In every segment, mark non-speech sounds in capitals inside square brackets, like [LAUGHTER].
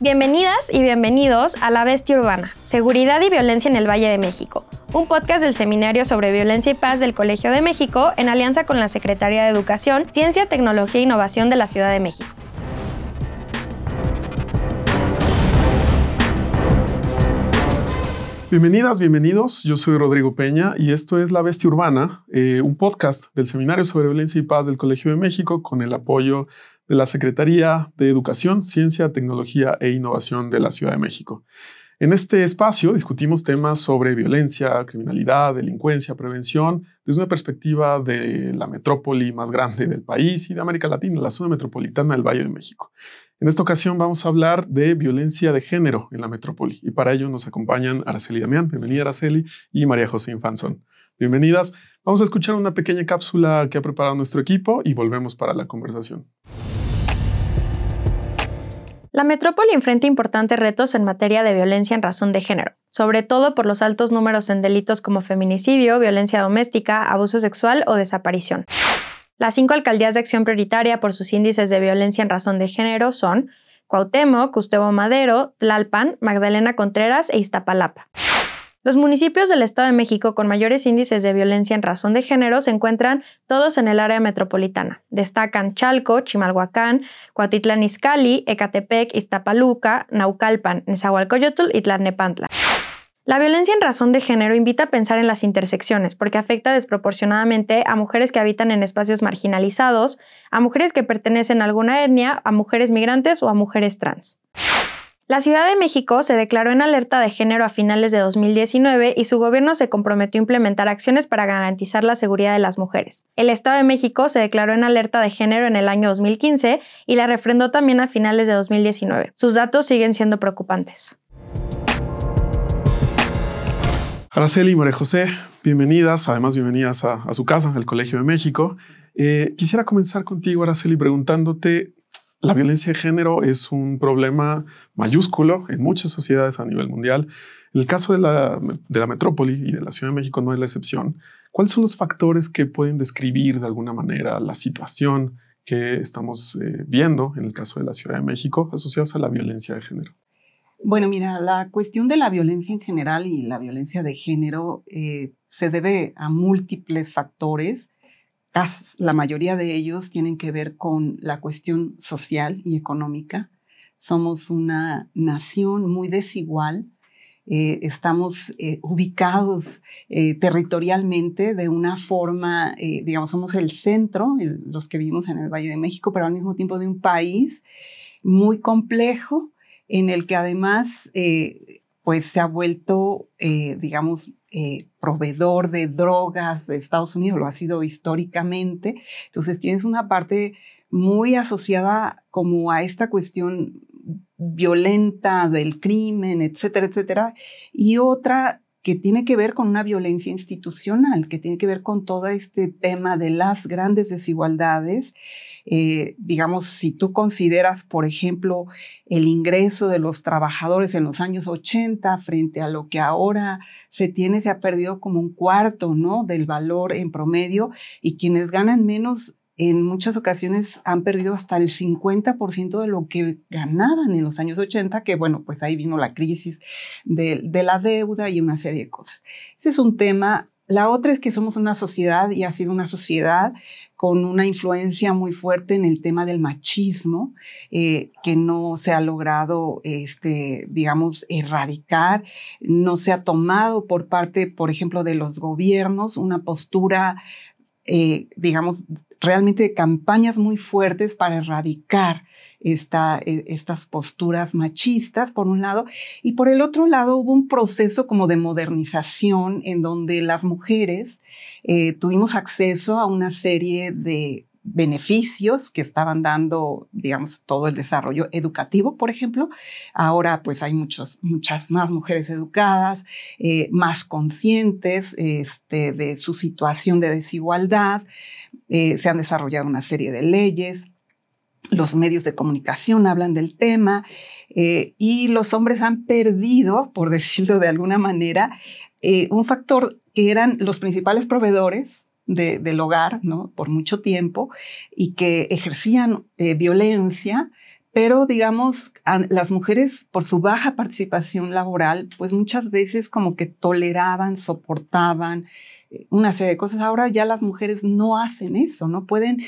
Bienvenidas y bienvenidos a La Bestia Urbana, Seguridad y Violencia en el Valle de México, un podcast del Seminario sobre Violencia y Paz del Colegio de México en alianza con la Secretaría de Educación, Ciencia, Tecnología e Innovación de la Ciudad de México. Bienvenidas, bienvenidos. Yo soy Rodrigo Peña y esto es La Bestia Urbana, eh, un podcast del Seminario sobre Violencia y Paz del Colegio de México con el apoyo de la Secretaría de Educación, Ciencia, Tecnología e Innovación de la Ciudad de México. En este espacio discutimos temas sobre violencia, criminalidad, delincuencia, prevención, desde una perspectiva de la metrópoli más grande del país y de América Latina, la zona metropolitana del Valle de México. En esta ocasión vamos a hablar de violencia de género en la metrópoli y para ello nos acompañan Araceli Damián, bienvenida Araceli, y María José Infanzón. Bienvenidas. Vamos a escuchar una pequeña cápsula que ha preparado nuestro equipo y volvemos para la conversación. La metrópoli enfrenta importantes retos en materia de violencia en razón de género, sobre todo por los altos números en delitos como feminicidio, violencia doméstica, abuso sexual o desaparición. Las cinco alcaldías de acción prioritaria por sus índices de violencia en razón de género son Cuauhtémoc, Custebo Madero, Tlalpan, Magdalena Contreras e Iztapalapa. Los municipios del Estado de México con mayores índices de violencia en razón de género se encuentran todos en el área metropolitana. Destacan Chalco, Chimalhuacán, Cuatitlán Izcalli, Ecatepec, Iztapaluca, Naucalpan, Nezahualcóyotl y Tlalnepantla. La violencia en razón de género invita a pensar en las intersecciones, porque afecta desproporcionadamente a mujeres que habitan en espacios marginalizados, a mujeres que pertenecen a alguna etnia, a mujeres migrantes o a mujeres trans. La Ciudad de México se declaró en alerta de género a finales de 2019 y su gobierno se comprometió a implementar acciones para garantizar la seguridad de las mujeres. El Estado de México se declaró en alerta de género en el año 2015 y la refrendó también a finales de 2019. Sus datos siguen siendo preocupantes. Araceli y María José, bienvenidas, además bienvenidas a, su casa, el Colegio de México. Eh, quisiera comenzar contigo, Araceli, preguntándote, la violencia de género es un problema mayúsculo en muchas sociedades a nivel mundial. En el caso de la, de la metrópoli y de la Ciudad de México no es la excepción. ¿Cuáles son los factores que pueden describir de alguna manera la situación que estamos eh, viendo en el caso de la Ciudad de México asociados a la violencia de género? Bueno, mira, la cuestión de la violencia en general y la violencia de género eh, se debe a múltiples factores. La mayoría de ellos tienen que ver con la cuestión social y económica. Somos una nación muy desigual. Eh, estamos eh, ubicados territorialmente de una forma, digamos, somos el centro, los que vivimos en el Valle de México, pero al mismo tiempo de un país muy complejo, en el que además eh, pues se ha vuelto, eh, digamos, eh, proveedor de drogas de Estados Unidos, lo ha sido históricamente. Entonces tienes una parte muy asociada como a esta cuestión violenta del crimen, etcétera, etcétera, y otra que tiene que ver con una violencia institucional, que tiene que ver con todo este tema de las grandes desigualdades. Eh, digamos, si tú consideras, por ejemplo, el ingreso de los trabajadores en los años 80 frente a lo que ahora se tiene, se ha perdido como un cuarto, ¿no? Del valor en promedio y quienes ganan menos en muchas ocasiones han perdido hasta el 50% de lo que ganaban en los años 80, que bueno, pues ahí vino la crisis de, la deuda y una serie de cosas. Ese es un tema. La otra es que somos una sociedad y ha sido una sociedad con una influencia muy fuerte en el tema del machismo, eh, que no se ha logrado, este, digamos, erradicar, no se ha tomado por parte, por ejemplo, de los gobiernos una postura, eh, digamos, realmente campañas muy fuertes para erradicar esta, e, estas posturas machistas, por un lado, y por el otro lado hubo un proceso como de modernización en donde las mujeres eh, tuvimos acceso a una serie de beneficios que estaban dando, digamos, todo el desarrollo educativo, por ejemplo. Ahora, pues hay muchos, muchas más mujeres educadas, eh, más conscientes este, de su situación de desigualdad. Eh, se han desarrollado una serie de leyes. Los medios de comunicación hablan del tema eh, y los hombres han perdido, por decirlo de alguna manera, un factor que eran los principales proveedores del hogar ¿no? por mucho tiempo y que ejercían eh, violencia, pero digamos, las mujeres por su baja participación laboral, pues muchas veces como que toleraban, soportaban eh, una serie de cosas. Ahora ya las mujeres no hacen eso, no pueden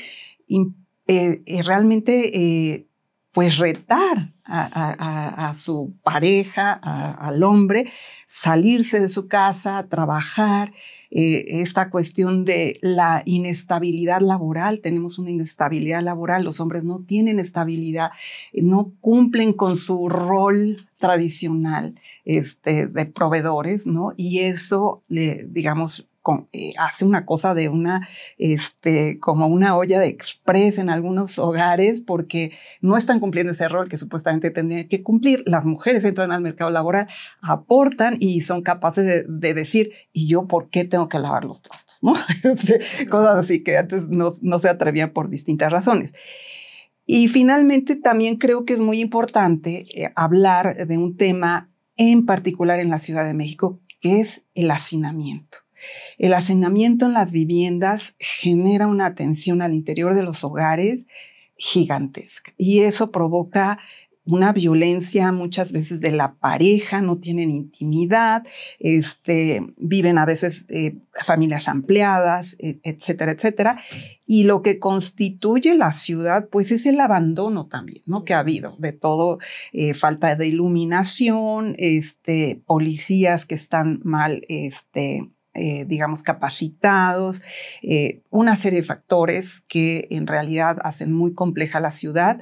eh, realmente pues retar a, su pareja, al hombre, salirse de su casa, trabajar, eh, esta cuestión de la inestabilidad laboral, tenemos una inestabilidad laboral, los hombres no tienen estabilidad, no cumplen con su rol tradicional este, de proveedores, ¿no? Y eso, le, digamos, eh, hace una cosa de una, este, como una olla de express en algunos hogares porque no están cumpliendo ese rol que supuestamente tendrían que cumplir. Las mujeres entran al mercado laboral, aportan y son capaces de, decir, ¿y yo por qué tengo que lavar los trastos? ¿No? [LAUGHS] Cosas así que antes no, no se atrevían por distintas razones. Y finalmente también creo que es muy importante eh, hablar de un tema en particular en la Ciudad de México, que es el hacinamiento. El hacinamiento en las viviendas genera una tensión al interior de los hogares gigantesca y eso provoca una violencia muchas veces de la pareja, no tienen intimidad, este, viven a veces eh, familias ampliadas, e, etcétera, etcétera. Y lo que constituye la ciudad, pues es el abandono también, ¿no? Que ha habido de todo, eh, falta de iluminación, este, policías que están mal, este, eh, digamos, capacitados, eh, una serie de factores que en realidad hacen muy compleja la ciudad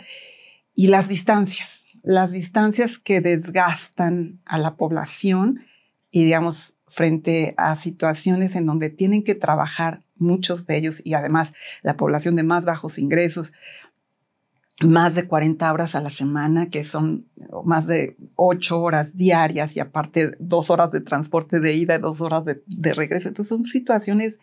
y las distancias, las distancias que desgastan a la población y, digamos, frente a situaciones en donde tienen que trabajar muchos de ellos y además la población de más bajos ingresos más de 40 horas a la semana, que son más de 8 horas diarias y aparte dos horas de transporte de ida y dos horas de, regreso. Entonces son situaciones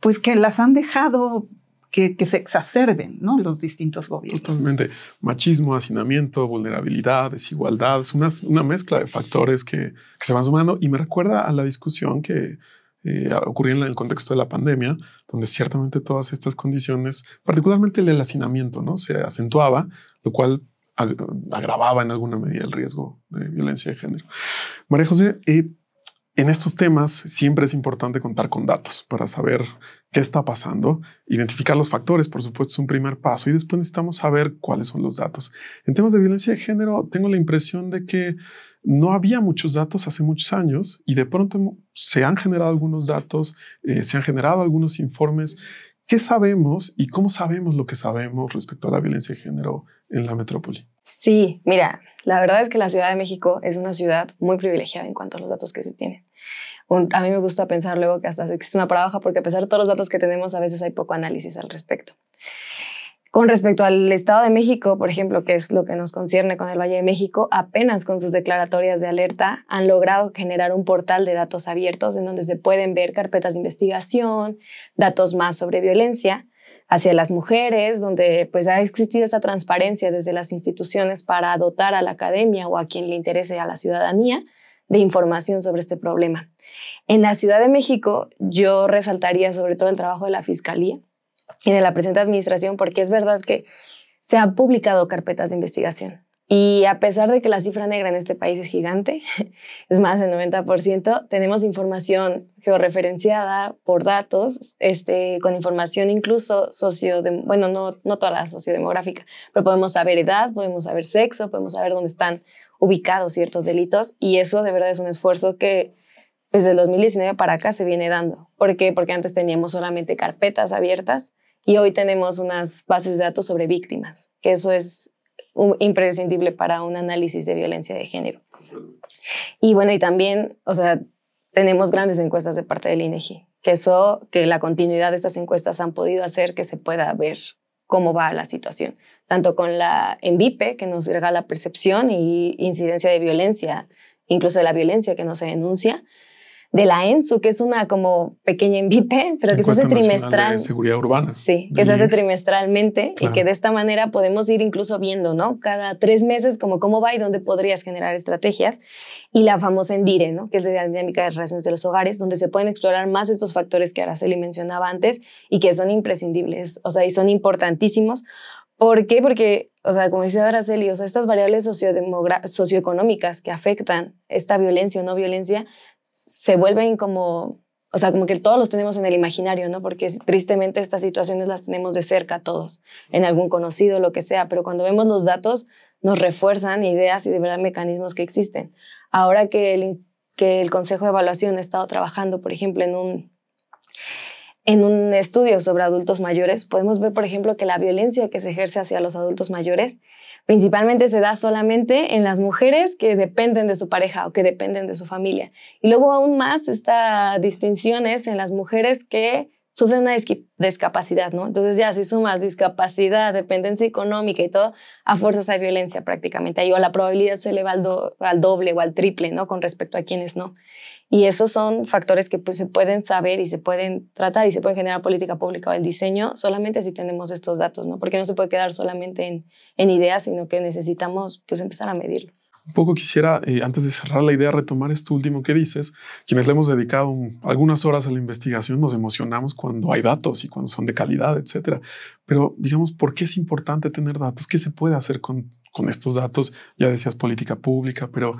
pues que las han dejado que, se exacerben ¿no? los distintos gobiernos. Totalmente. Machismo, hacinamiento, vulnerabilidad, desigualdad, es una, una mezcla de factores que, que, se van sumando y me recuerda a la discusión que eh, en el contexto de la pandemia, donde ciertamente todas estas condiciones, particularmente el hacinamiento, ¿no? se acentuaba, lo cual agravaba en alguna medida el riesgo de violencia de género. María José, eh, en estos temas siempre es importante contar con datos para saber qué está pasando, identificar los factores, por supuesto, es un primer paso y después necesitamos saber cuáles son los datos. En temas de violencia de género, tengo la impresión de que no había muchos datos hace muchos años y de pronto se han generado algunos datos, eh, se han generado algunos informes. ¿Qué sabemos y cómo sabemos lo que sabemos respecto a la violencia de género en la metrópoli? Sí, mira, la verdad es que la Ciudad de México es una ciudad muy privilegiada en cuanto a los datos que se tienen. a mí me gusta pensar luego que hasta existe una paradoja porque a pesar de todos los datos que tenemos, a veces hay poco análisis al respecto. Con respecto al Estado de México, por ejemplo, que es lo que nos concierne con el Valle de México, apenas con sus declaratorias de alerta han logrado generar un portal de datos abiertos en donde se pueden ver carpetas de investigación, datos más sobre violencia hacia las mujeres, donde pues ha existido esa transparencia desde las instituciones para dotar a la academia o a quien le interese a la ciudadanía de información sobre este problema. En la Ciudad de México yo resaltaría sobre todo el trabajo de la Fiscalía, y de la presente administración, porque es verdad que se han publicado carpetas de investigación. Y a pesar de que la cifra negra en este país es gigante, [LAUGHS] es más del 90%, tenemos información georreferenciada por datos, este, con información incluso socio, bueno, no, no toda la sociodemográfica, pero podemos saber edad, podemos saber sexo, podemos saber dónde están ubicados ciertos delitos y eso de verdad es un esfuerzo que desde el 2019 para acá se viene dando. ¿Por qué? Porque antes teníamos solamente carpetas abiertas y hoy tenemos unas bases de datos sobre víctimas, que eso es imprescindible para un análisis de violencia de género. Y bueno, y también, o sea, tenemos grandes encuestas de parte del INEGI, que eso, que la continuidad de estas encuestas han podido hacer que se pueda ver cómo va la situación, tanto con la ENVIPE, que nos regala percepción y incidencia de violencia, incluso de la violencia que no se denuncia, de la ENSU, que es una como pequeña envipe, [LAUGHS] pero que se hace trimestral. De seguridad urbana. Sí, que se hace trimestralmente y que de esta manera podemos ir incluso viendo, ¿no? Cada tres meses como cómo va y dónde podrías generar estrategias. Y la famosa ENDIRE, ¿no? Que es de la dinámica de relaciones de los hogares, donde se pueden explorar más estos factores que Araceli mencionaba antes y que son imprescindibles, o sea, y son importantísimos ¿Por qué? Porque, o sea, como dice Araceli, o sea, estas variables socioeconómicas que afectan esta violencia o no violencia se vuelven como, o sea, como que todos los tenemos en el imaginario, ¿no? Porque tristemente estas situaciones las tenemos de cerca todos, en algún conocido, lo que sea, pero cuando vemos los datos nos refuerzan ideas y de verdad mecanismos que existen. Ahora que el, que el Consejo de Evaluación ha estado trabajando, por ejemplo, en un en un estudio sobre adultos mayores, podemos ver, por ejemplo, que la violencia que se ejerce hacia los adultos mayores principalmente se da solamente en las mujeres que dependen de su pareja o que dependen de su familia. Y luego aún más esta distinción es en las mujeres que sufren una discapacidad, ¿no? Entonces ya si sumas discapacidad, dependencia económica y todo, a fuerzas hay violencia prácticamente. Ahí o la probabilidad se eleva al, doble o al triple, ¿no? Con respecto a quienes no. Y esos son factores que pues, se pueden saber y se pueden tratar y se pueden generar política pública o el diseño solamente si tenemos estos datos, ¿no? Porque no se puede quedar solamente en, en ideas, sino que necesitamos pues, empezar a medirlo. Un poco quisiera, eh, antes de cerrar la idea, retomar esto último que dices. Quienes le hemos dedicado algunas horas a la investigación nos emocionamos cuando hay datos y cuando son de calidad, etcétera. Pero digamos, ¿por qué es importante tener datos? ¿Qué se puede hacer con, con estos datos? Ya decías política pública, pero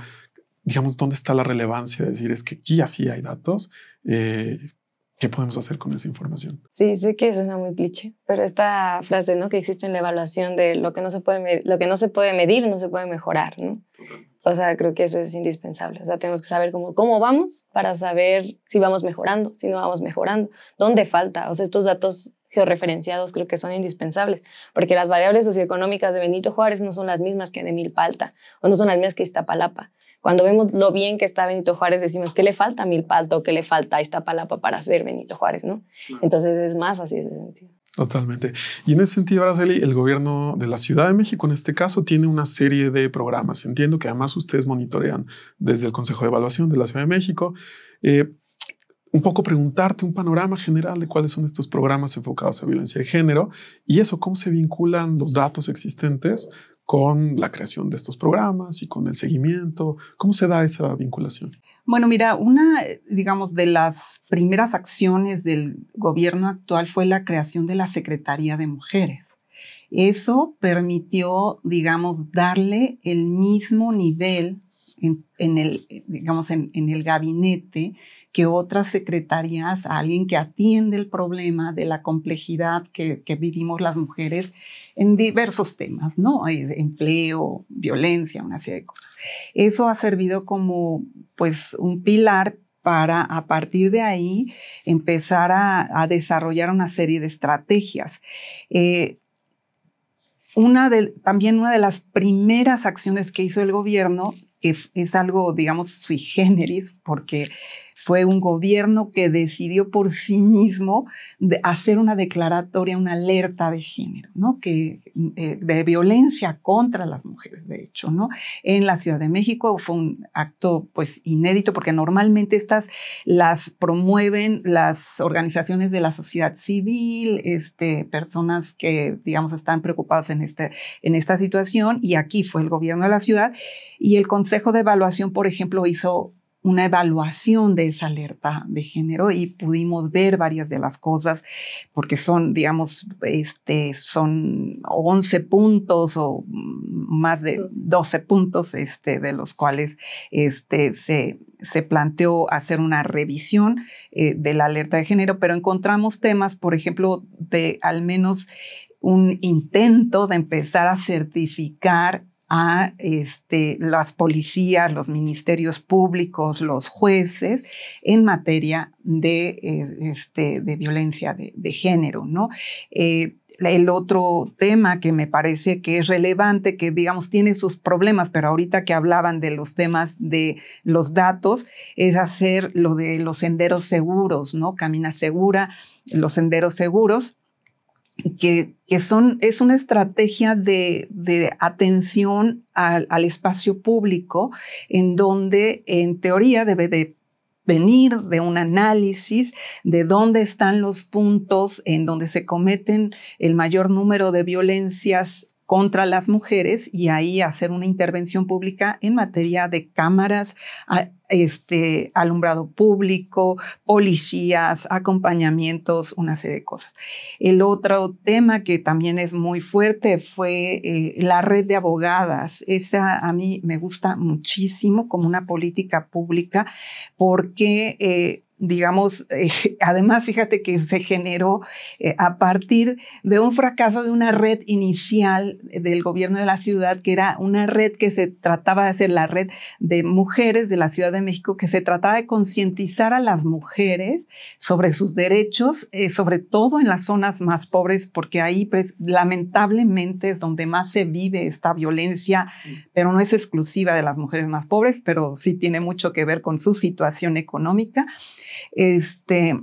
digamos, ¿dónde está la relevancia de decir es que aquí así hay datos? Eh, ¿Qué podemos hacer con esa información? Sí, sé que suena muy cliché, pero esta frase, ¿no? Que existe en la evaluación de lo que no se puede, lo que no se puede medir no se puede mejorar, ¿no? O sea, creo que eso es indispensable. O sea, tenemos que saber cómo, cómo vamos para saber si vamos mejorando, si no vamos mejorando, dónde falta. O sea, estos datos georreferenciados creo que son indispensables, porque las variables socioeconómicas de Benito Juárez no son las mismas que de Milpalta o no son las mismas que Iztapalapa. Cuando vemos lo bien que está Benito Juárez, decimos que le falta a Milpalto, que le falta Iztapalapa para ser Benito Juárez, ¿no? Entonces es más así ese sentido. Totalmente. Y en ese sentido, Araceli, el gobierno de la Ciudad de México, en este caso, tiene una serie de programas. Entiendo que además ustedes monitorean desde el Consejo de Evaluación de la Ciudad de México. Eh, un poco preguntarte un panorama general de cuáles son estos programas enfocados a violencia de género y eso, cómo se vinculan los datos existentes con la creación de estos programas y con el seguimiento? ¿Cómo se da esa vinculación? Bueno, mira, una, digamos, de las primeras acciones del gobierno actual fue la creación de la Secretaría de Mujeres. Eso permitió, digamos, darle el mismo nivel en, el, digamos, en, el gabinete que otras secretarías, a alguien que atiende el problema de la complejidad que, vivimos las mujeres en diversos temas, ¿no? Empleo, violencia, una serie de cosas. Eso ha servido como, pues, un pilar para a partir de ahí empezar a, desarrollar una serie de estrategias. Eh, una de, también una de las primeras acciones que hizo el gobierno, que es algo, digamos, sui generis, porque fue un gobierno que decidió por sí mismo hacer una declaratoria, una alerta de género, ¿no? Que, eh, de violencia contra las mujeres, de hecho, ¿no? En la Ciudad de México fue un acto pues inédito porque normalmente estas las promueven las organizaciones de la sociedad civil, este, personas que, digamos, están preocupadas en, este, en esta situación y aquí fue el gobierno de la ciudad y el Consejo de Evaluación, por ejemplo, hizo una evaluación de esa alerta de género y pudimos ver varias de las cosas porque son, digamos, este, son 11 puntos o más de 12 puntos este, de los cuales este, se, se planteó hacer una revisión eh, de la alerta de género, pero encontramos temas, por ejemplo, de al menos un intento de empezar a certificar a este, las policías, los ministerios públicos, los jueces en materia de, eh, este, de violencia de, género, ¿no? Eh, el otro tema que me parece que es relevante, que digamos tiene sus problemas, pero ahorita que hablaban de los temas de los datos, es hacer lo de los senderos seguros, ¿no? Camina segura, los senderos seguros que, son, es una estrategia de, atención al, al, espacio público en donde en teoría debe de venir de un análisis de dónde están los puntos en donde se cometen el mayor número de violencias contra las mujeres y ahí hacer una intervención pública en materia de cámaras, este, alumbrado público, policías, acompañamientos, una serie de cosas. El otro tema que también es muy fuerte fue eh, la red de abogadas. Esa a mí me gusta muchísimo como una política pública porque eh, digamos, eh, [LAUGHS] además, fíjate que se generó eh, a partir de un fracaso de una red inicial del gobierno de la ciudad, que era una red que se trataba de hacer la red de mujeres de la Ciudad de México, que se trataba de concientizar a las mujeres sobre sus derechos, eh, sobre todo en las zonas más pobres, porque ahí pues, lamentablemente es donde más se vive esta violencia, pero no es exclusiva de las mujeres más pobres, pero sí tiene mucho que ver con su situación económica. Este,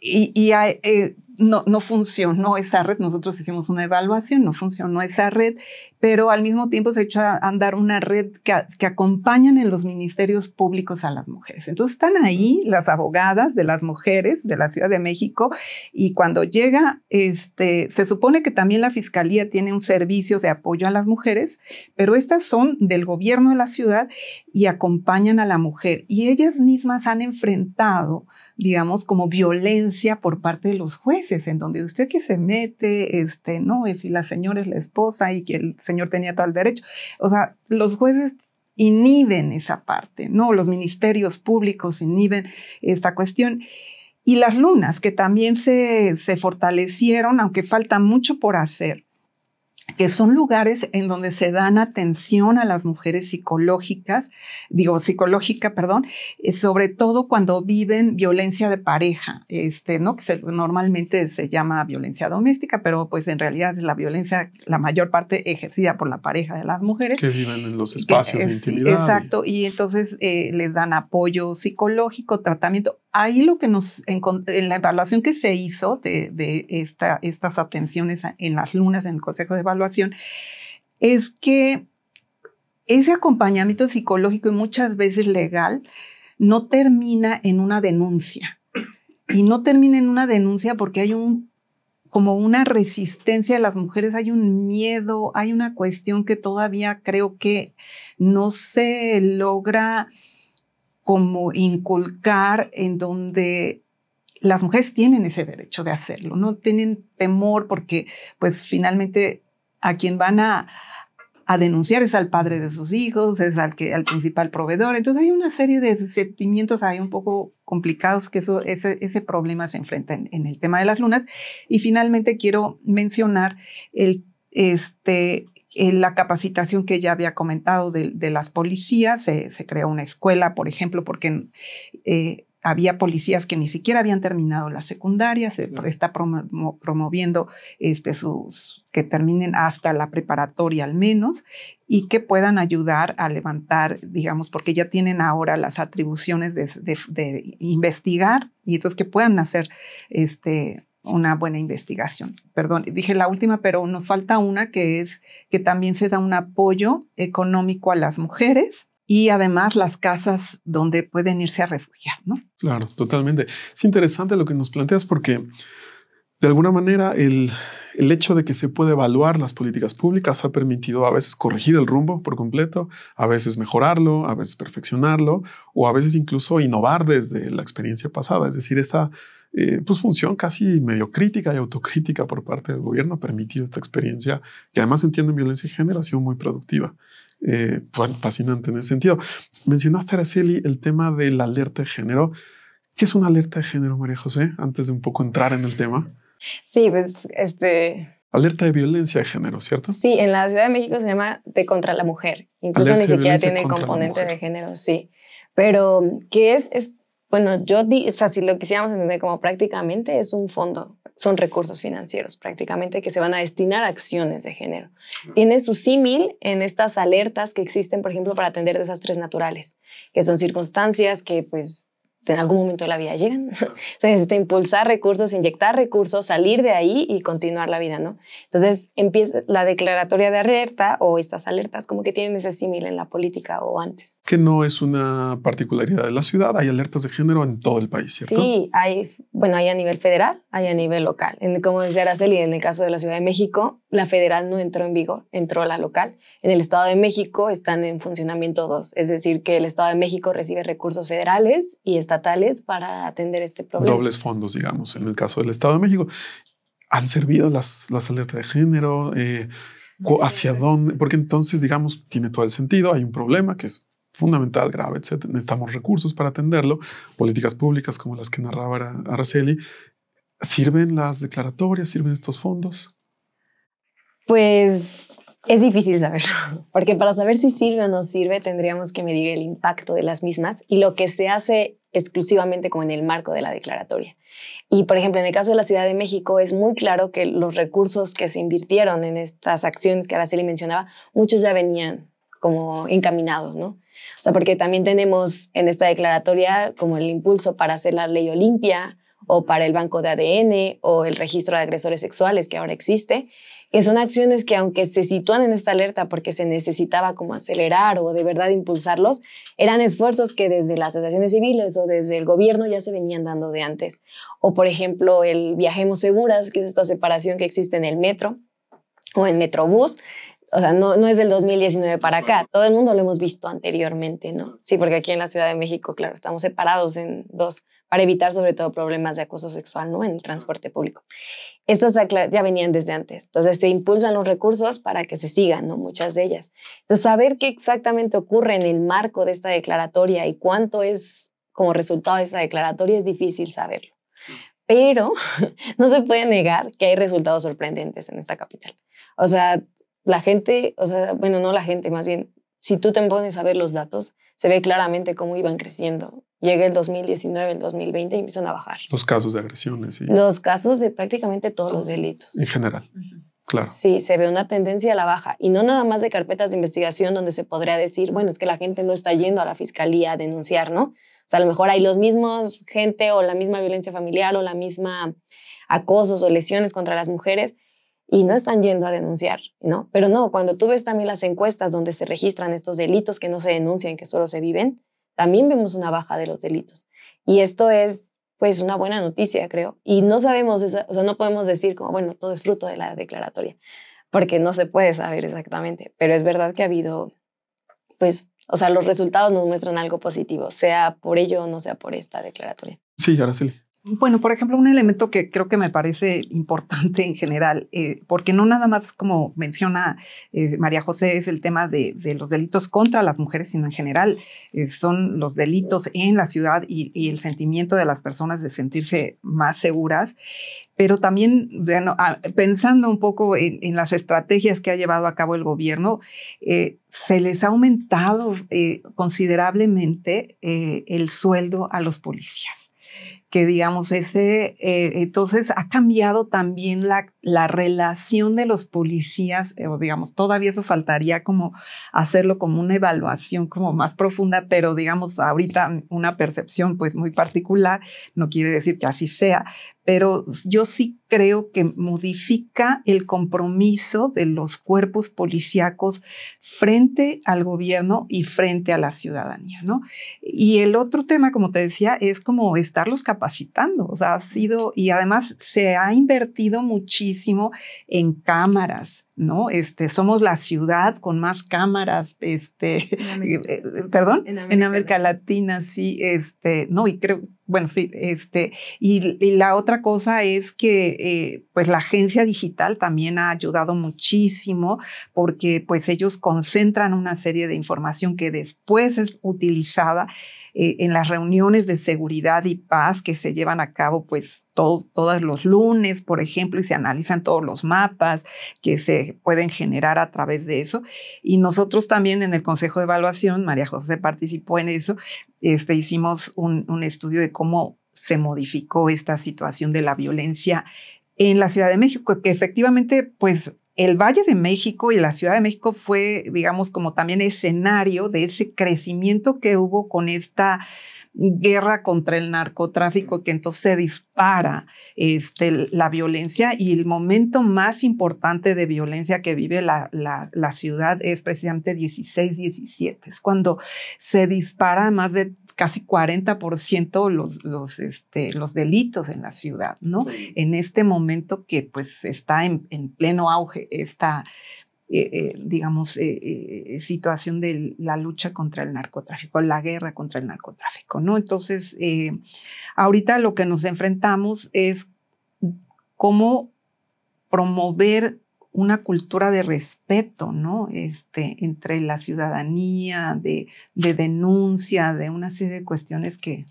y, y eh, no, no funcionó esa red. Nosotros hicimos una evaluación, no funcionó esa red, pero al mismo tiempo se ha hecho a andar una red que, que, acompañan en los ministerios públicos a las mujeres. Entonces están ahí las abogadas de las mujeres de la Ciudad de México y cuando llega, este, se supone que también la Fiscalía tiene un servicio de apoyo a las mujeres, pero estas son del gobierno de la ciudad y acompañan a la mujer y ellas mismas han enfrentado, digamos, como violencia por parte de los jueces en donde usted que se mete, este, no, es si la señora es la esposa y que el señor tenía todo el derecho. O sea, los jueces inhiben esa parte, ¿no? Los ministerios públicos inhiben esta cuestión. Y las lunas, que también se, se fortalecieron, aunque falta mucho por hacer que son lugares en donde se dan atención a las mujeres psicológicas, digo psicológica, perdón, eh, sobre todo cuando viven violencia de pareja, este, ¿no? Que normalmente se llama violencia doméstica, pero pues en realidad es la violencia, la mayor parte ejercida por la pareja de las mujeres. Que viven en los espacios de intimidad. Exacto, y, entonces eh, les dan apoyo psicológico, tratamiento ahí lo que nos, en, la evaluación que se hizo de, esta, estas atenciones en las lunas, en el Consejo de Evaluación, es que ese acompañamiento psicológico y muchas veces legal no termina en una denuncia. Y no termina en una denuncia porque hay un como una resistencia a las mujeres, hay un miedo, hay una cuestión que todavía creo que no se logra como inculcar en donde las mujeres tienen ese derecho de hacerlo, no tienen temor porque pues finalmente a quien van a, a denunciar es al padre de sus hijos, es al, que, al principal proveedor. Entonces hay una serie de sentimientos ahí un poco complicados que eso, ese, ese problema se enfrenta en, el tema de las lunas. Y finalmente quiero mencionar el, este, la capacitación que ya había comentado de, las policías, se, creó una escuela, por ejemplo, porque eh, había policías que ni siquiera habían terminado la secundaria, se está promoviendo este, sus, que terminen hasta la preparatoria al menos y que puedan ayudar a levantar, digamos, porque ya tienen ahora las atribuciones de, de investigar y entonces que puedan hacer este, una buena investigación. Perdón, dije la última, pero nos falta una que es que también se da un apoyo económico a las mujeres y además las casas donde pueden irse a refugiar, ¿no? Claro, totalmente. Es interesante lo que nos planteas porque de alguna manera el, el hecho de que se puede evaluar las políticas públicas ha permitido a veces corregir el rumbo por completo, a veces mejorarlo, a veces perfeccionarlo o a veces incluso innovar desde la experiencia pasada. Es decir, esta eh, pues función casi medio crítica y autocrítica por parte del gobierno ha permitido esta experiencia que además entiende violencia y género ha sido muy productiva. Eh, fascinante en ese sentido. Mencionaste, Araceli, el tema de la alerta de género. ¿Qué es una alerta de género, María José? Antes de un poco entrar en el tema. Sí, pues este... Alerta de violencia de género, ¿cierto? Sí, en la Ciudad de México se llama de contra la mujer. Incluso ni siquiera tiene componente de género, sí. Pero, ¿qué es? Es bueno, yo, o sea, si lo quisiéramos entender como prácticamente es un fondo, son recursos financieros prácticamente que se van a destinar a acciones de género. Tiene su símil en estas alertas que existen, por ejemplo, para atender desastres naturales, que son circunstancias que pues en algún momento de la vida llegan. [LAUGHS] Se necesita impulsar recursos, inyectar recursos, salir de ahí y continuar la vida, ¿no? Entonces, empieza la declaratoria de alerta o estas alertas como que tienen ese símil en la política o antes. Que no es una particularidad de la ciudad, hay alertas de género en todo el país, ¿cierto? Sí, hay, bueno, hay a nivel federal, hay a nivel local. En, como decía Araceli, en el caso de la Ciudad de México, la federal no entró en vigor, entró la local. En el Estado de México están en funcionamiento dos, es decir, que el Estado de México recibe recursos federales y está estatales para atender este problema. Dobles fondos, digamos, en el caso del Estado de México. ¿Han servido las, las alertas de género? Eh, ¿Hacia dónde? Porque entonces, digamos, tiene todo el sentido. Hay un problema que es fundamental, grave, etc. Necesitamos recursos para atenderlo. Políticas públicas como las que narraba Araceli. ¿Sirven las declaratorias? ¿Sirven estos fondos? Pues es difícil saberlo, [LAUGHS] porque para saber si sirve o no sirve tendríamos que medir el impacto de las mismas y lo que se hace exclusivamente como en el marco de la declaratoria. Y por ejemplo, en el caso de la Ciudad de México es muy claro que los recursos que se invirtieron en estas acciones que Araceli mencionaba, muchos ya venían como encaminados, ¿no? O sea, porque también tenemos en esta declaratoria como el impulso para hacer la ley Olimpia o para el banco de ADN o el registro de agresores sexuales que ahora existe que son acciones que aunque se sitúan en esta alerta porque se necesitaba como acelerar o de verdad impulsarlos, eran esfuerzos que desde las asociaciones civiles o desde el gobierno ya se venían dando de antes. O por ejemplo, el Viajemos Seguras, que es esta separación que existe en el metro o en Metrobús, o sea, no, no es del 2019 para acá, todo el mundo lo hemos visto anteriormente, ¿no? Sí, porque aquí en la Ciudad de México, claro, estamos separados en dos para evitar sobre todo problemas de acoso sexual, ¿no? En el transporte público. Estas ya venían desde antes, entonces se impulsan los recursos para que se sigan, ¿no? Muchas de ellas. Entonces, saber qué exactamente ocurre en el marco de esta declaratoria y cuánto es como resultado de esta declaratoria es difícil saberlo. Pero [LAUGHS] no se puede negar que hay resultados sorprendentes en esta capital. O sea, la gente, o sea, bueno, no la gente, más bien, si tú te pones a ver los datos, se ve claramente cómo iban creciendo. Llega el 2019, el 2020 y empiezan a bajar. Los casos de agresiones. Sí. Los casos de prácticamente todos los delitos. En general. Claro. Sí, se ve una tendencia a la baja. Y no nada más de carpetas de investigación donde se podría decir, bueno, es que la gente no está yendo a la fiscalía a denunciar, ¿no? O sea, a lo mejor hay los mismos gente o la misma violencia familiar o la misma acosos o lesiones contra las mujeres, y no están yendo a denunciar, ¿no? Pero no, cuando tú ves también las encuestas donde se registran estos delitos que no se denuncian, que solo se viven, también vemos una baja de los delitos. Y esto es, pues, una buena noticia, creo. Y no sabemos, o sea, no podemos decir como, bueno, todo es fruto de la declaratoria, porque no se puede saber exactamente, pero es verdad que ha habido, pues, o sea, los resultados nos muestran algo positivo, sea por ello o no sea por esta declaratoria. Sí, Araceli. Bueno, por ejemplo, un elemento que creo que me parece importante en general, eh, porque no nada más como menciona eh, María José, es el tema de, los delitos contra las mujeres, sino en general eh, son los delitos en la ciudad y, el sentimiento de las personas de sentirse más seguras. Pero también, pensando un poco en, las estrategias que ha llevado a cabo el gobierno, se les ha aumentado considerablemente el sueldo a los policías que digamos, ese, eh, entonces ha cambiado también la, la relación de los policías, eh, o digamos, todavía eso faltaría como hacerlo como una evaluación como más profunda, pero digamos, ahorita una percepción pues muy particular, no quiere decir que así sea, pero yo sí creo que modifica el compromiso de los cuerpos policíacos frente al gobierno y frente a la ciudadanía, ¿no? Y el otro tema, como te decía, es como estarlos capacitando, o sea, ha sido, y además se ha invertido muchísimo en cámaras, ¿no? Este, somos la ciudad con más cámaras, este, [LAUGHS] eh, perdón, en América, Latina, sí, este, no, y creo, bueno, sí, este, y, la otra cosa es que, eh, pues, la agencia digital también ha ayudado muchísimo porque, pues, ellos concentran una serie de información que después es utilizada eh, en las reuniones de seguridad y paz que se llevan a cabo pues todos los lunes, por ejemplo, y se analizan todos los mapas que se pueden generar a través de eso. Y nosotros también en el Consejo de Evaluación, María José participó en eso, este, hicimos un, un estudio de cómo se modificó esta situación de la violencia en la Ciudad de México, que efectivamente, pues el Valle de México y la Ciudad de México fue, digamos, como también escenario de ese crecimiento que hubo con esta guerra contra el narcotráfico que entonces se dispara este, la violencia y el momento más importante de violencia que vive la, la, ciudad es precisamente 16-17, es cuando se dispara más de casi 40% los, los, este, los delitos en la ciudad, ¿no? En este momento que pues está en, en pleno auge esta eh, eh, digamos, eh, situación de la lucha contra el narcotráfico, la guerra contra el narcotráfico, ¿no? Entonces, ahorita lo que nos enfrentamos es cómo promover una cultura de respeto, ¿no? Este, entre la ciudadanía, de, de denuncia, de una serie de cuestiones que,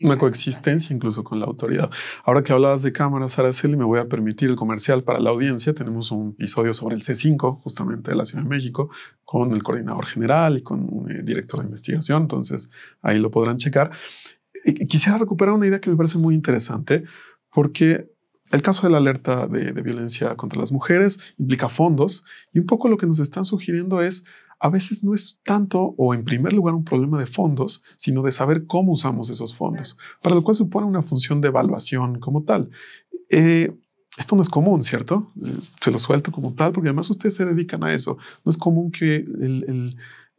una coexistencia incluso con la autoridad. Ahora que hablabas de cámaras, Araceli, me voy a permitir el comercial para la audiencia. Tenemos un episodio sobre el C5, justamente de la Ciudad de México, con el coordinador general y con un eh, director de investigación. Entonces, ahí lo podrán checar. quisiera recuperar una idea que me parece muy interesante, porque el caso de la alerta de violencia contra las mujeres implica fondos y un poco lo que nos están sugiriendo es a veces no es tanto o en primer lugar un problema de fondos, sino de saber cómo usamos esos fondos, para lo cual supone una función de evaluación como tal. Eh, esto no es común, ¿cierto? Eh, se lo suelto como tal, porque además ustedes se dedican a eso. No es común que el,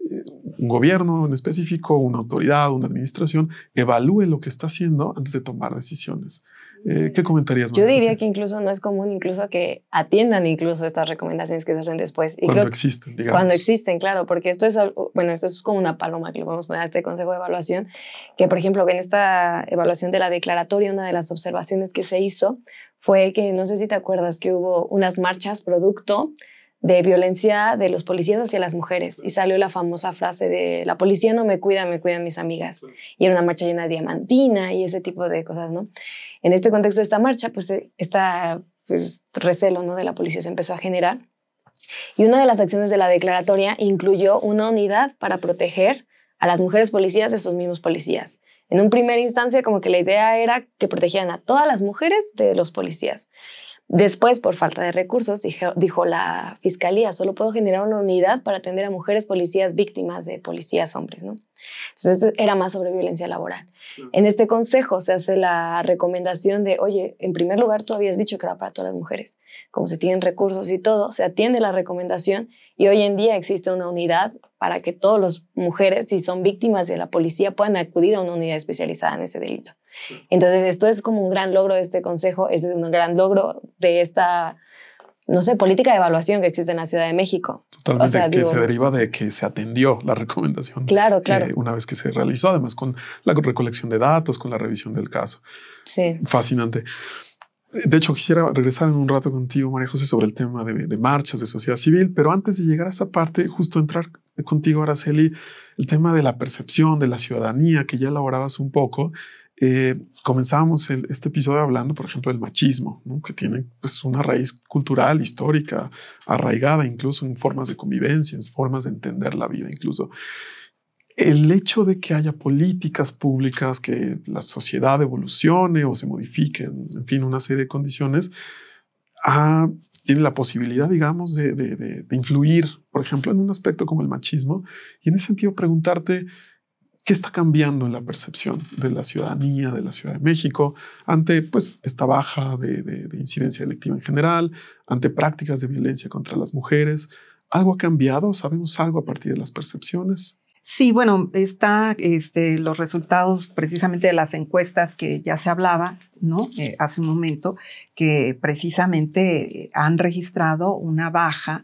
eh, un gobierno en específico, una autoridad, una administración evalúe lo que está haciendo antes de tomar decisiones. Eh, ¿Qué comentarías? Yo diría que incluso no es común incluso que atiendan incluso estas recomendaciones que se hacen después. Y cuando existen, digamos. Cuando existen, claro, porque esto es, bueno, esto es como una paloma que le podemos poner a este consejo de evaluación, que por ejemplo en esta evaluación de la declaratoria, una de las observaciones que se hizo fue que, no sé si te acuerdas, que hubo unas marchas producto de violencia de los policías hacia las mujeres y salió la famosa frase de la policía no me cuida, me cuidan mis amigas. Y era una marcha llena de diamantina y ese tipo de cosas, ¿no? En este contexto de esta marcha, pues esta pues, recelo ¿no? de la policía se empezó a generar. Y una de las acciones de la declaratoria incluyó una unidad para proteger a las mujeres policías de esos mismos policías. En un primer instancia, como que la idea era que protegieran a todas las mujeres de los policías. Después, por falta de recursos, dijo, la fiscalía, solo puedo generar una unidad para atender a mujeres policías víctimas de policías hombres, ¿no? Entonces era más sobre violencia laboral. En este consejo se hace la recomendación de, oye, en primer lugar tú habías dicho que era para todas las mujeres, como se tienen recursos y todo, se atiende la recomendación y hoy en día existe una unidad para que todas las mujeres, si son víctimas de la policía, puedan acudir a una unidad especializada en ese delito. Entonces, esto es como un gran logro de este consejo, es un gran logro de esta, no sé, política de evaluación que existe en la Ciudad de México. Totalmente, que se deriva de que se atendió la recomendación. Claro, claro. Eh, una vez que se realizó, además con la recolección de datos, con la revisión del caso. Sí. Fascinante. De hecho, quisiera regresar en un rato contigo, María José, sobre el tema de, de, marchas, de sociedad civil, pero antes de llegar a esa parte, justo entrar contigo, Araceli, el tema de la percepción de la ciudadanía, que ya elaborabas un poco, eh, comenzábamos este episodio hablando, por ejemplo, del machismo, que tiene pues, una raíz cultural, histórica, arraigada incluso en formas de convivencia, en formas de entender la vida incluso. El hecho de que haya políticas públicas, que la sociedad evolucione o se modifique, en fin, una serie de condiciones, ah, tiene la posibilidad, digamos, de, de influir, por ejemplo, en un aspecto como el machismo. Y en ese sentido, preguntarte, ¿Qué está cambiando en la percepción de la ciudadanía de la Ciudad de México ante pues, esta baja de, incidencia electiva en general, ante prácticas de violencia contra las mujeres? ¿Algo ha cambiado? ¿Sabemos algo a partir de las percepciones? Sí, bueno, está este, los resultados precisamente de las encuestas que ya se hablaba, ¿no? Eh, hace un momento, que precisamente han registrado una baja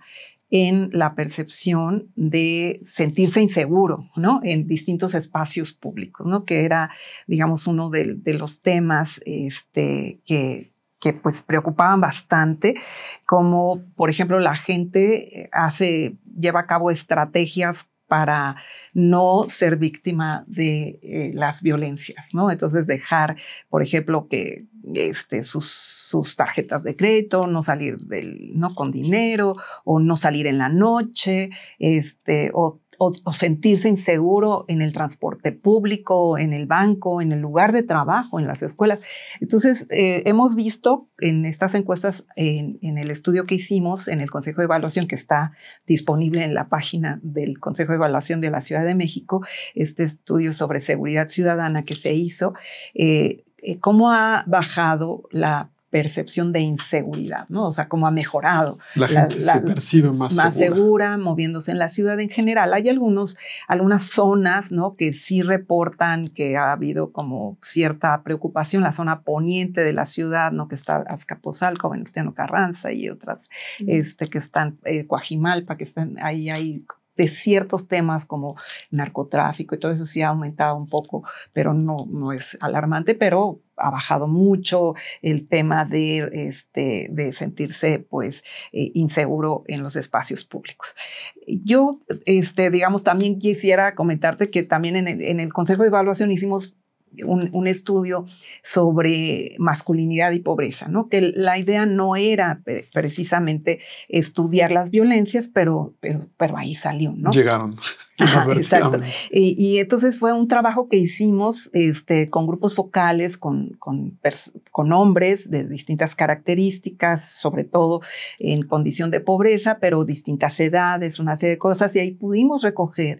en la percepción de sentirse inseguro, ¿no? En distintos espacios públicos, ¿no? Que era, digamos, uno de, los temas este, que, que pues preocupaban bastante, como por ejemplo la gente hace, lleva a cabo estrategias para no ser víctima de eh, las violencias, ¿no? Entonces dejar, por ejemplo, que este, sus, tarjetas de crédito, no salir del, ¿no? con dinero o no salir en la noche, este, o o, sentirse inseguro en el transporte público, en el banco, en el lugar de trabajo, en las escuelas. Entonces, eh, hemos visto en estas encuestas, en, el estudio que hicimos en el Consejo de Evaluación, que está disponible en la página del Consejo de Evaluación de la Ciudad de México, este estudio sobre seguridad ciudadana que se hizo, eh, eh, cómo ha bajado la percepción de inseguridad, ¿no? O sea, cómo ha mejorado. La gente se percibe más, más segura. moviéndose en la ciudad en general. Hay algunos, algunas zonas, ¿no? Que sí reportan que ha habido como cierta preocupación, la zona poniente de la ciudad, ¿no? Que está Azcapotzalco, Venustiano Carranza y otras, este, que están, eh, Coajimalpa, que están, ahí hay de ciertos temas como narcotráfico y todo eso sí ha aumentado un poco, pero no, no es alarmante, pero ha bajado mucho el tema de, este, de sentirse pues eh, inseguro en los espacios públicos. Yo, este, digamos, también quisiera comentarte que también en el, en el Consejo de Evaluación hicimos un, estudio sobre masculinidad y pobreza, ¿no? Que la idea no era precisamente estudiar las violencias, pero, pero, ahí salió, ¿no? Llegaron. [LAUGHS] exacto. Y, entonces fue un trabajo que hicimos este, con grupos focales, con, con, con, hombres de distintas características, sobre todo en condición de pobreza, pero distintas edades, una serie de cosas, y ahí pudimos recoger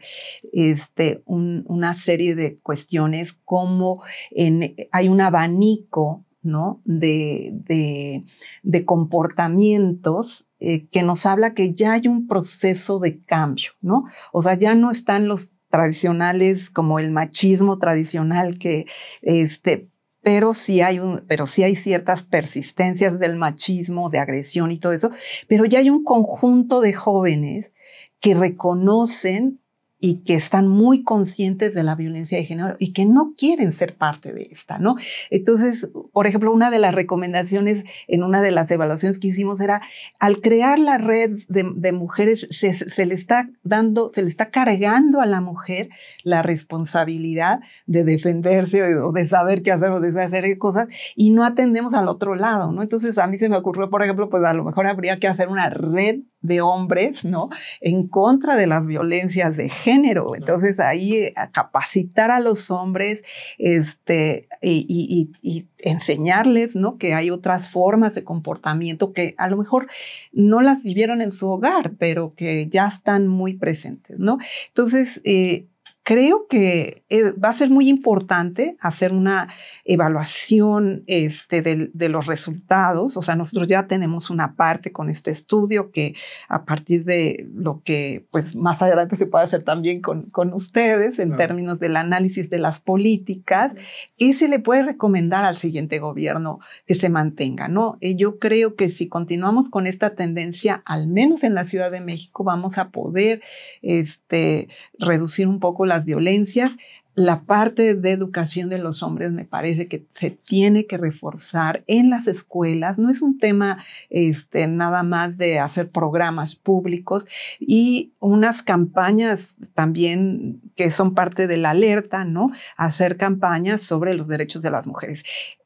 este, una serie de cuestiones como en, hay un abanico ¿no? de, de, de comportamientos eh, que nos habla que ya hay un proceso de cambio, ¿no? O sea, ya no están los tradicionales como el machismo tradicional que este pero sí hay un pero sí hay ciertas persistencias del machismo, de agresión y todo eso, pero ya hay un conjunto de jóvenes que reconocen y que están muy conscientes de la violencia de género y que no quieren ser parte de esta, ¿no? Entonces, por ejemplo, una de las recomendaciones en una de las evaluaciones que hicimos era, al crear la red de, mujeres, se, le está dando, se le está cargando a la mujer la responsabilidad de defenderse o de saber qué hacer o de hacer cosas y no atendemos al otro lado, ¿no? Entonces, a mí se me ocurrió, por ejemplo, pues a lo mejor habría que hacer una red de hombres, ¿no? En contra de las violencias de género. Entonces ahí eh, a capacitar a los hombres este, y, y, enseñarles, ¿no? Que hay otras formas de comportamiento que a lo mejor no las vivieron en su hogar, pero que ya están muy presentes, ¿no? Entonces, eh, creo que eh, va a ser muy importante hacer una evaluación este, de, los resultados. O sea, nosotros ya tenemos una parte con este estudio que a partir de lo que pues más adelante se puede hacer también con, con ustedes en términos del análisis de las políticas, ¿qué se le puede recomendar al siguiente gobierno que se mantenga? ¿no? Y yo creo que si continuamos con esta tendencia, al menos en la Ciudad de México, vamos a poder este, reducir un poco la las violencias. La parte de educación de los hombres me parece que se tiene que reforzar en las escuelas. No es un tema este, nada más de hacer programas públicos y unas campañas también que son parte de la alerta, ¿no? Hacer campañas sobre los derechos de las mujeres.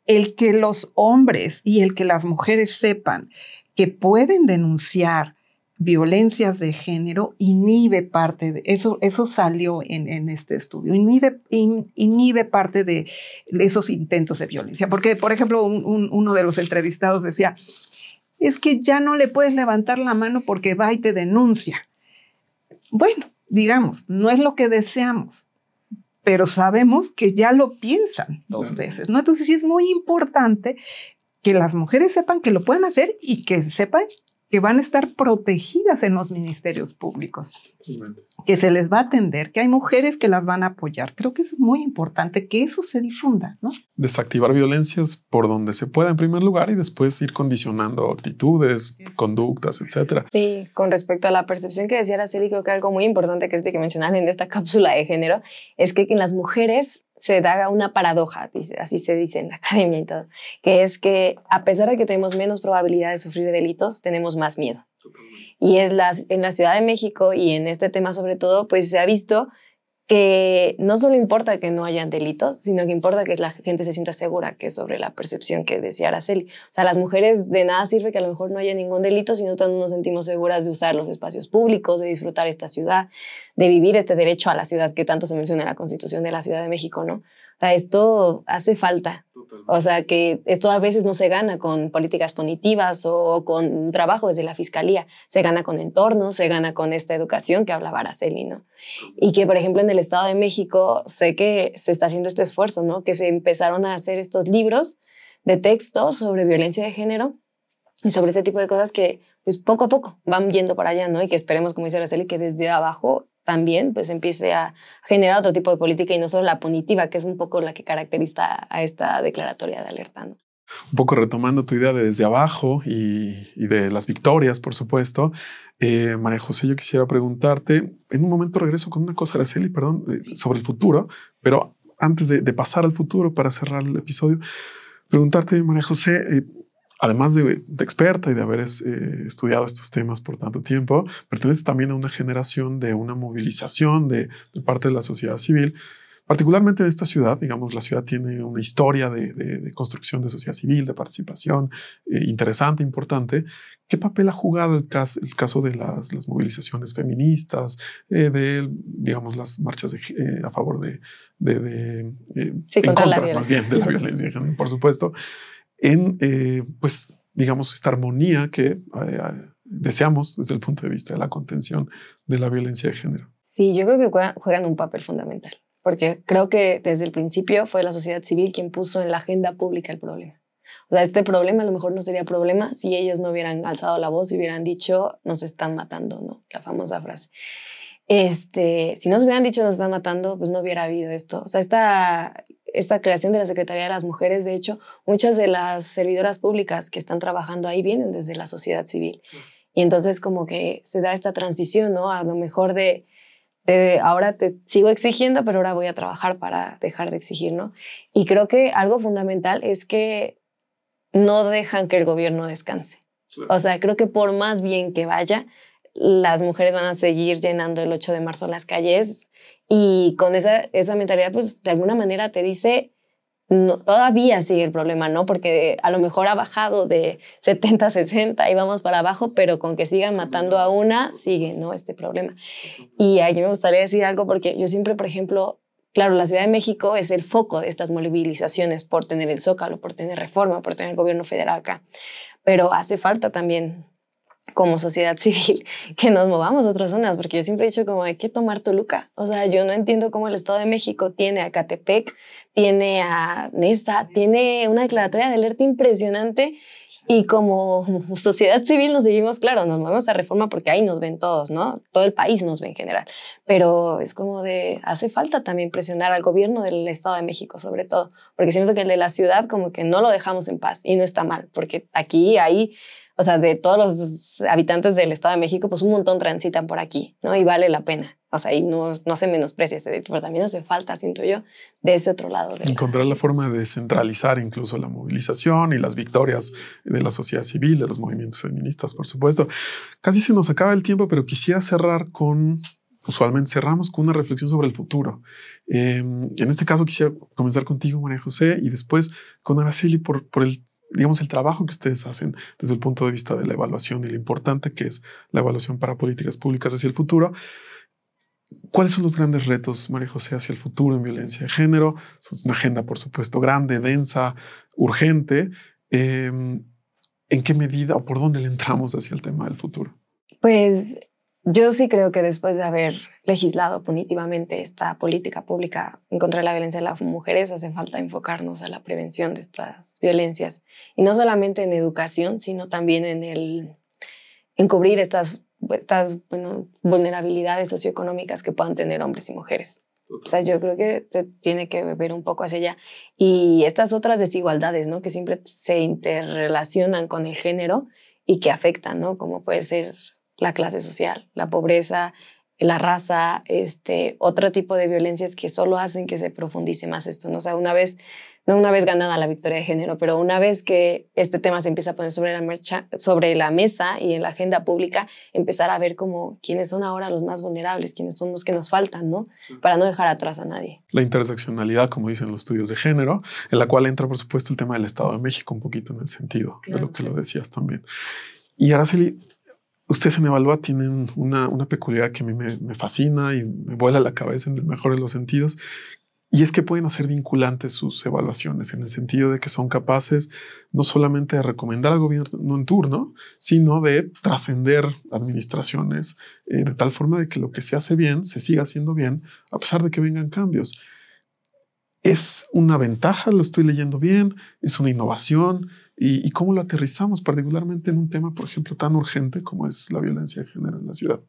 El que los hombres y el que las mujeres sepan que pueden denunciar violencias de género inhibe parte de eso, eso salió en, en este estudio, inhibe, inhibe, parte de esos intentos de violencia. Porque, por ejemplo, uno de los entrevistados decía, es que ya no le puedes levantar la mano porque va y te denuncia. Bueno, digamos, no es lo que deseamos, pero sabemos que ya lo piensan dos veces, ¿no? Entonces sí es muy importante que las mujeres sepan que lo pueden hacer y que sepan que van a estar protegidas en los ministerios públicos, que se les va a atender, que hay mujeres que las van a apoyar. Creo que es muy importante que eso se difunda, ¿no? Desactivar violencias por donde se pueda en primer lugar y después ir condicionando actitudes, conductas, etcétera. Sí, con respecto a la percepción que decía Araceli, creo que algo muy importante que es de que mencionar en esta cápsula de género es que en las mujeres se da una paradoja, así se dice en la [LAUGHS] academia y todo, que es que a pesar de que tenemos menos probabilidad de sufrir delitos, tenemos más miedo. Y en la, en la Ciudad de México y en este tema sobre todo, pues se ha visto que no solo importa que no hayan delitos, sino que importa que la gente se sienta segura, que es sobre la percepción que decía Araceli. O sea, las mujeres de nada sirve que a lo mejor no haya ningún delito si nosotros no nos sentimos seguras de usar los espacios públicos, de disfrutar esta ciudad, de vivir este derecho a la ciudad que tanto se menciona en la Constitución de la Ciudad de México, ¿no? O sea, esto hace falta. O sea, que esto a veces no se gana con políticas punitivas o con trabajo desde la fiscalía. Se gana con entornos, se gana con esta educación que hablaba Araceli, ¿no? Y que, por ejemplo, en el Estado de México sé que se está haciendo este esfuerzo, ¿no? Que se empezaron a hacer estos libros de texto sobre violencia de género y sobre este tipo de cosas que, pues, poco a poco van yendo para allá, ¿no? Y que esperemos, como dice Araceli, que desde abajo también pues empiece a generar otro tipo de política y no solo la punitiva, que es un poco la que caracteriza a esta declaratoria de alerta. ¿no? Un poco retomando tu idea de desde abajo y, de las victorias, por supuesto. Eh, María José, yo quisiera preguntarte, en un momento regreso con una cosa, Araceli, perdón, eh, sobre el futuro, pero antes de, pasar al futuro para cerrar el episodio, preguntarte, María José, eh, además de, experta y de haber eh, estudiado estos temas por tanto tiempo, pertenece también a una generación de una movilización de, parte de la sociedad civil, particularmente en esta ciudad. Digamos, la ciudad tiene una historia de, construcción de sociedad civil, de participación eh, interesante, importante. ¿Qué papel ha jugado el caso, el caso de las, movilizaciones feministas, eh, de, digamos, las marchas a favor de, de, sí, contra, la más bien, de la violencia, por supuesto? En, eh, pues, digamos, esta armonía que eh, deseamos desde el punto de vista de la contención de la violencia de género. Sí, yo creo que juegan un papel fundamental, porque creo que desde el principio fue la sociedad civil quien puso en la agenda pública el problema. O sea, este problema a lo mejor no sería problema si ellos no hubieran alzado la voz y hubieran dicho, nos están matando, ¿no? La famosa frase. Este, si nos hubieran dicho nos están matando, pues no hubiera habido esto. O sea, esta, esta creación de la Secretaría de las Mujeres, de hecho, muchas de las servidoras públicas que están trabajando ahí vienen desde la sociedad civil. Y entonces como que se da esta transición, ¿no? A lo mejor de, de, ahora te sigo exigiendo, pero ahora voy a trabajar para dejar de exigir, ¿no? Y creo que algo fundamental es que no dejan que el gobierno descanse. O sea, creo que por más bien que vaya, las mujeres van a seguir llenando el 8 de marzo las calles y con esa, esa mentalidad, pues de alguna manera te dice, no, todavía sigue el problema, ¿no? Porque a lo mejor ha bajado de 70 a 60 y vamos para abajo, pero con que sigan matando a una, sigue, ¿no? Este problema. Y aquí me gustaría decir algo porque yo siempre, por ejemplo, claro, la Ciudad de México es el foco de estas movilizaciones por tener el Zócalo, por tener reforma, por tener el gobierno federal acá, pero hace falta también como sociedad [LAUGHS] civil que nos movamos a otras zonas, porque yo siempre he dicho como hay que tomar Toluca. O sea, yo no entiendo cómo el Estado de México tiene a Catepec, tiene a Nesta, tiene una declaratoria de alerta impresionante y como [LAUGHS] sociedad civil nos seguimos, claro, nos movemos a reforma porque ahí nos ven todos, ¿no? Todo el país nos ve en general. Pero es como de, hace falta también presionar al gobierno del Estado de México, sobre todo, porque siento que el de la ciudad como que no lo dejamos en paz y no está mal, porque aquí, ahí o sea, de todos los habitantes del Estado de México, pues un montón transitan por aquí, ¿no? Y vale la pena. O sea, y no, no se menosprecia ese pero también hace falta, siento yo, de ese otro lado. De Encontrar la... forma de descentralizar incluso la movilización y las victorias de la sociedad civil, de los movimientos feministas, por supuesto. Casi se nos acaba el tiempo, pero quisiera cerrar con usualmente cerramos con una reflexión sobre el futuro. Em, en este caso quisiera comenzar contigo, María José, y después con Araceli por, por el digamos, el trabajo que ustedes hacen desde el punto de vista de la evaluación y lo importante que es la evaluación para políticas públicas hacia el futuro. ¿Cuáles son los grandes retos, María José, hacia el futuro en violencia de género? Es una agenda, por supuesto, grande, densa, urgente. Em, ¿En qué medida o por dónde le entramos hacia el tema del futuro? Pues yo sí creo que después de haber legislado punitivamente esta política pública en contra de la violencia de las mujeres, hace falta enfocarnos a la prevención de estas violencias. Y no solamente en educación, sino también en el encubrir estas, estas bueno, vulnerabilidades socioeconómicas que puedan tener hombres y mujeres. O sea, yo creo que se tiene que ver un poco hacia allá. Y estas otras desigualdades, ¿no? Que siempre se interrelacionan con el género y que afectan, ¿no? Como puede ser la clase social, la pobreza, la raza, este, otro tipo de violencias que solo hacen que se profundice más esto. ¿no? O sea, una vez, no una vez ganada la victoria de género, pero una vez que este tema se empieza a poner sobre la, marcha, sobre la mesa y en la agenda pública, empezar a ver como quiénes son ahora los más vulnerables, quiénes son los que nos faltan, ¿no? Para no dejar atrás a nadie. La interseccionalidad, como dicen los estudios de género, en la cual entra, por supuesto, el tema del Estado de México un poquito en el sentido de lo que lo decías también. Y Araceli, ustedes en Evalúa tienen una, una peculiaridad que a mí me, fascina y me vuela la cabeza en el mejor de los sentidos. Y es que pueden hacer vinculantes sus evaluaciones en el sentido de que son capaces no solamente de recomendar al gobierno en turno, sino de trascender administraciones eh, de tal forma de que lo que se hace bien se siga haciendo bien a pesar de que vengan cambios. Es una ventaja, lo estoy leyendo bien, es una innovación, y, cómo lo aterrizamos, particularmente en un tema, por ejemplo, tan urgente como es la violencia de género en la ciudad.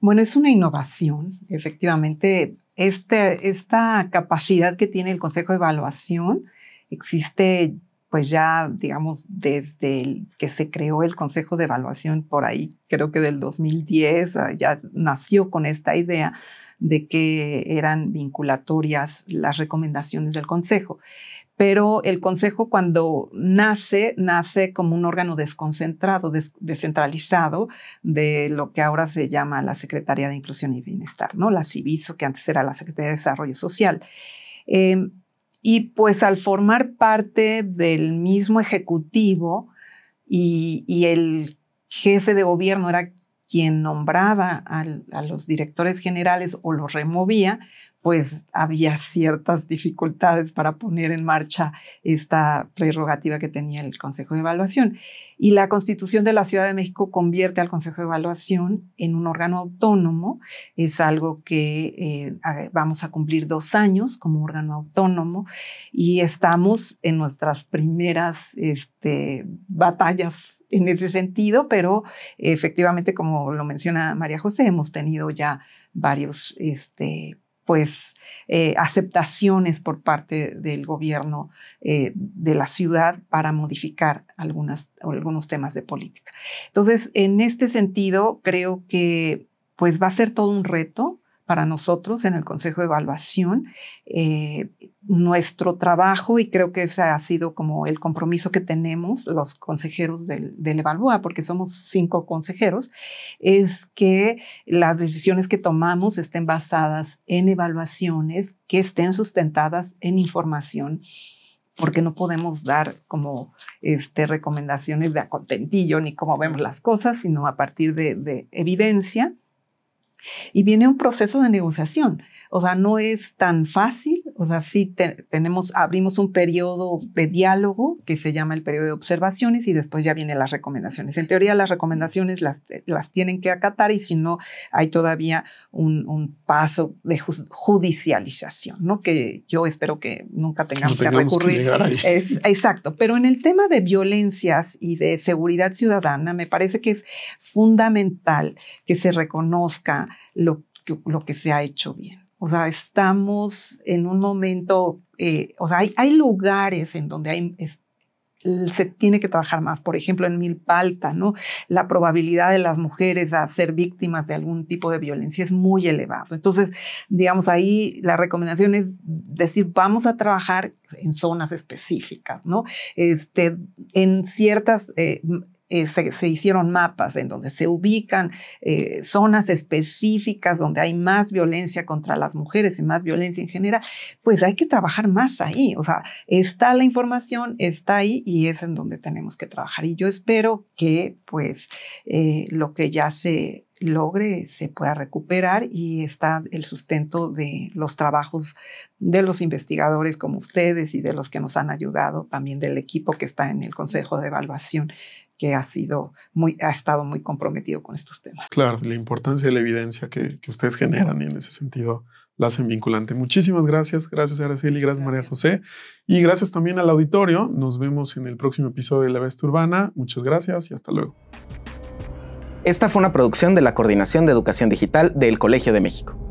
Bueno, es una innovación, efectivamente. Este, esta capacidad que tiene el Consejo de Evaluación existe pues ya, digamos, desde que se creó el Consejo de Evaluación por ahí, creo que del 2010, ah, ya nació con esta idea de que eran vinculatorias las recomendaciones del Consejo pero el Consejo cuando nace, nace como un órgano desconcentrado, descentralizado de lo que ahora se llama la Secretaría de Inclusión y Bienestar, ¿no? La CIVISO, que antes era la Secretaría de Desarrollo Social. Em, y pues al formar parte del mismo Ejecutivo y, el jefe de gobierno era quien nombraba a los directores generales o los removía, pues había ciertas dificultades para poner en marcha esta prerrogativa que tenía el Consejo de Evaluación. Y la Constitución de la Ciudad de México convierte al Consejo de Evaluación en un órgano autónomo. Es algo que eh, vamos a cumplir dos años como órgano autónomo y estamos en nuestras primeras este, batallas en ese sentido, pero efectivamente, como lo menciona María José, hemos tenido ya varios este, pues eh, aceptaciones por parte del gobierno eh, de la ciudad para modificar algunos temas de política. Entonces, en este sentido, creo que pues va a ser todo un reto para nosotros en el Consejo de Evaluación. Eh, nuestro trabajo, y creo que ese ha sido como el compromiso que tenemos los consejeros del, del Evalúa, porque somos cinco consejeros, es que las decisiones que tomamos estén basadas en evaluaciones que estén sustentadas en información porque no podemos dar como este, recomendaciones de acontentillo ni cómo vemos las cosas, sino a partir de, de evidencia y viene un proceso de negociación. O sea, no es tan fácil. O sea, sí tenemos, abrimos un periodo de diálogo que se llama el periodo de observaciones y después ya vienen las recomendaciones. En teoría, las recomendaciones las, las tienen que acatar y si no, hay todavía un, un paso de judicialización, ¿no? Que yo espero que nunca tengamos, que recurrir. es, exacto. Pero en el tema de violencias y de seguridad ciudadana, me parece que es fundamental que se reconozca lo, lo que se ha hecho bien. O sea, estamos en un momento, eh, o sea, hay, hay, lugares en donde hay, se tiene que trabajar más. Por ejemplo, en Milpalta, ¿no? La probabilidad de las mujeres a ser víctimas de algún tipo de violencia es muy elevado. Entonces, digamos, ahí la recomendación es decir, vamos a trabajar en zonas específicas, ¿no? Este, en ciertas... Eh, eh, se, hicieron mapas en donde se ubican eh, zonas específicas donde hay más violencia contra las mujeres y más violencia en general, pues hay que trabajar más ahí. O sea, está la información, está ahí y es en donde tenemos que trabajar. Y yo espero que pues eh, lo que ya se logre se pueda recuperar y está el sustento de los trabajos de los investigadores como ustedes y de los que nos han ayudado, también del equipo que está en el Consejo de Evaluación que ha sido muy, ha estado muy comprometido con estos temas. Claro, la importancia de la evidencia que, que ustedes generan y en ese sentido la hacen vinculante. Muchísimas gracias. Gracias, Araceli. Gracias, María José. Y gracias también al auditorio. Nos vemos en el próximo episodio de La Bestia Urbana. Muchas gracias y hasta luego. Esta fue una producción de la Coordinación de Educación Digital del Colegio de México.